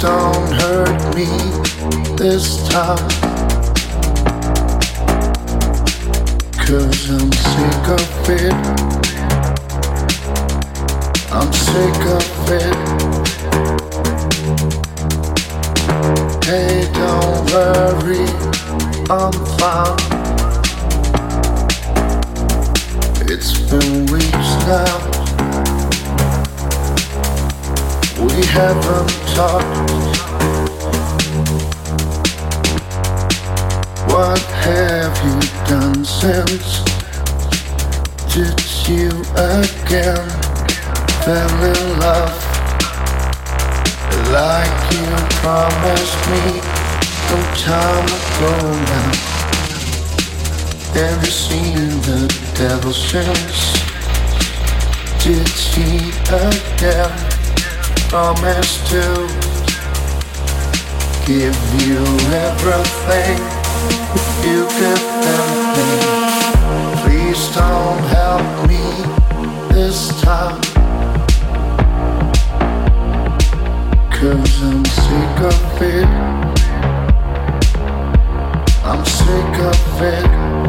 don't hurt me this time. Cause I'm sick of it. I'm sick of it. Hey, don't worry, I'm fine. It's been weeks now. We haven't talked. What have you done since? Did you again fell in love like you promised me some time ago now? Have you seen the devil since? Did he again promise to give you everything you could ever think? Please don't help me this time. Cause I'm sick of it. I'm sick of it.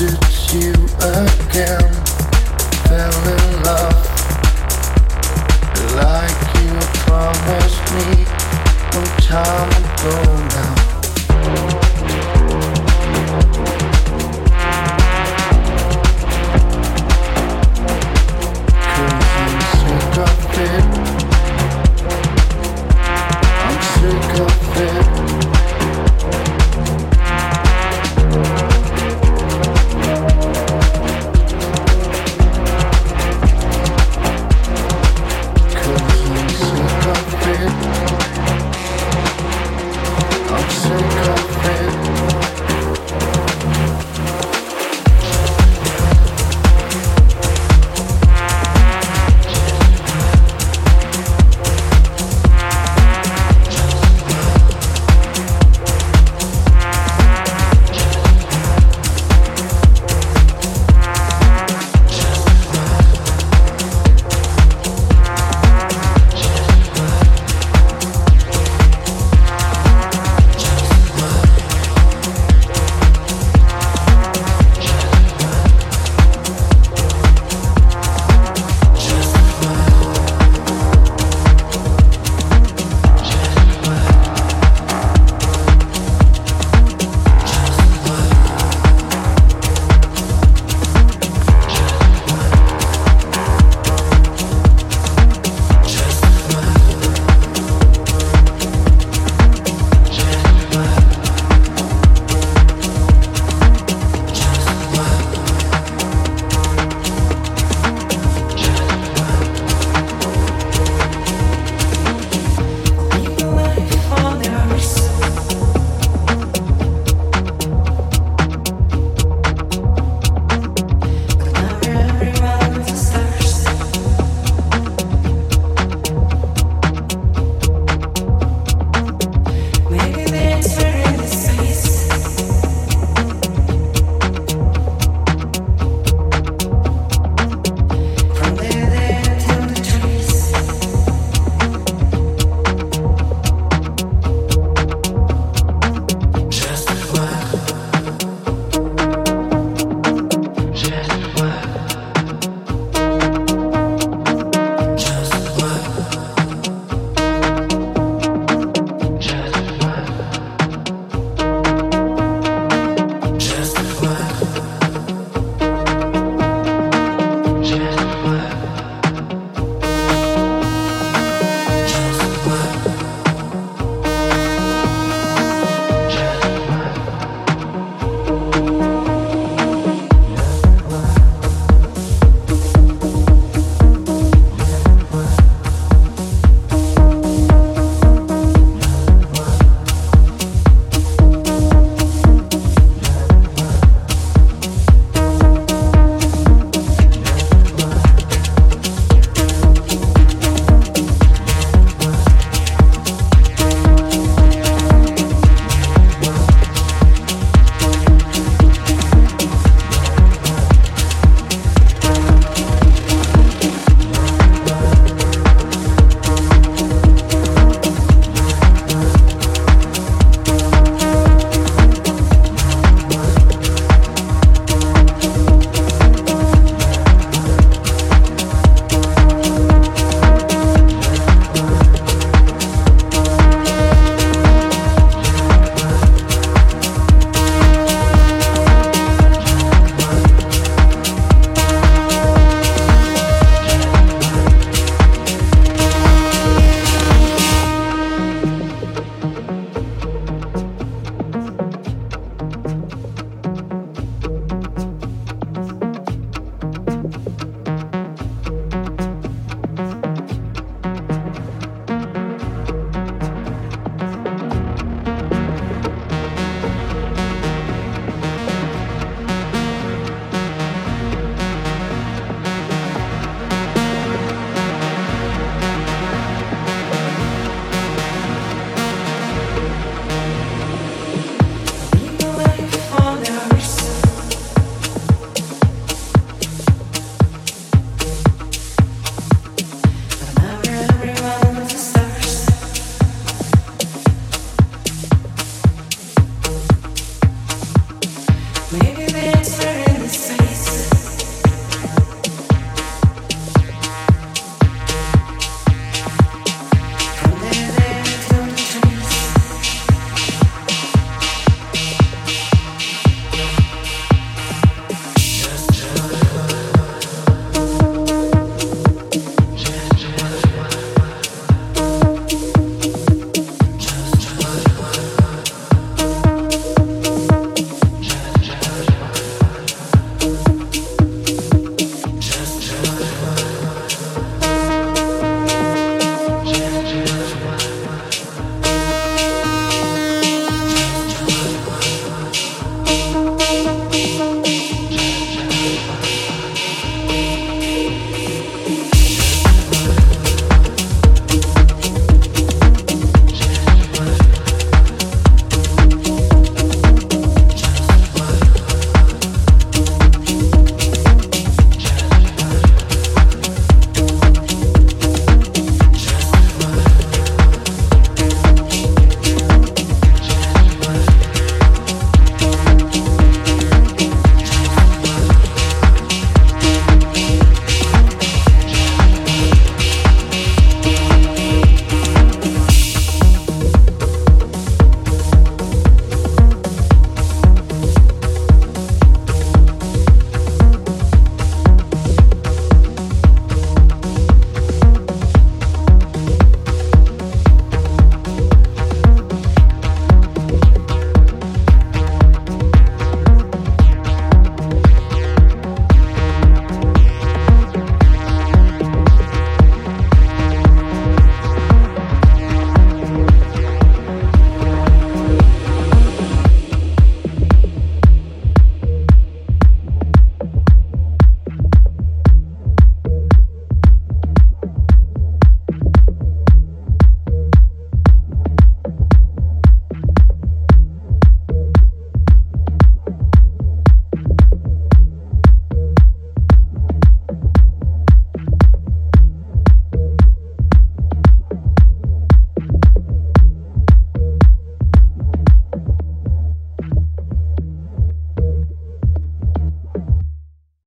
it's you again. Fell in love like you promised me time. Cause it.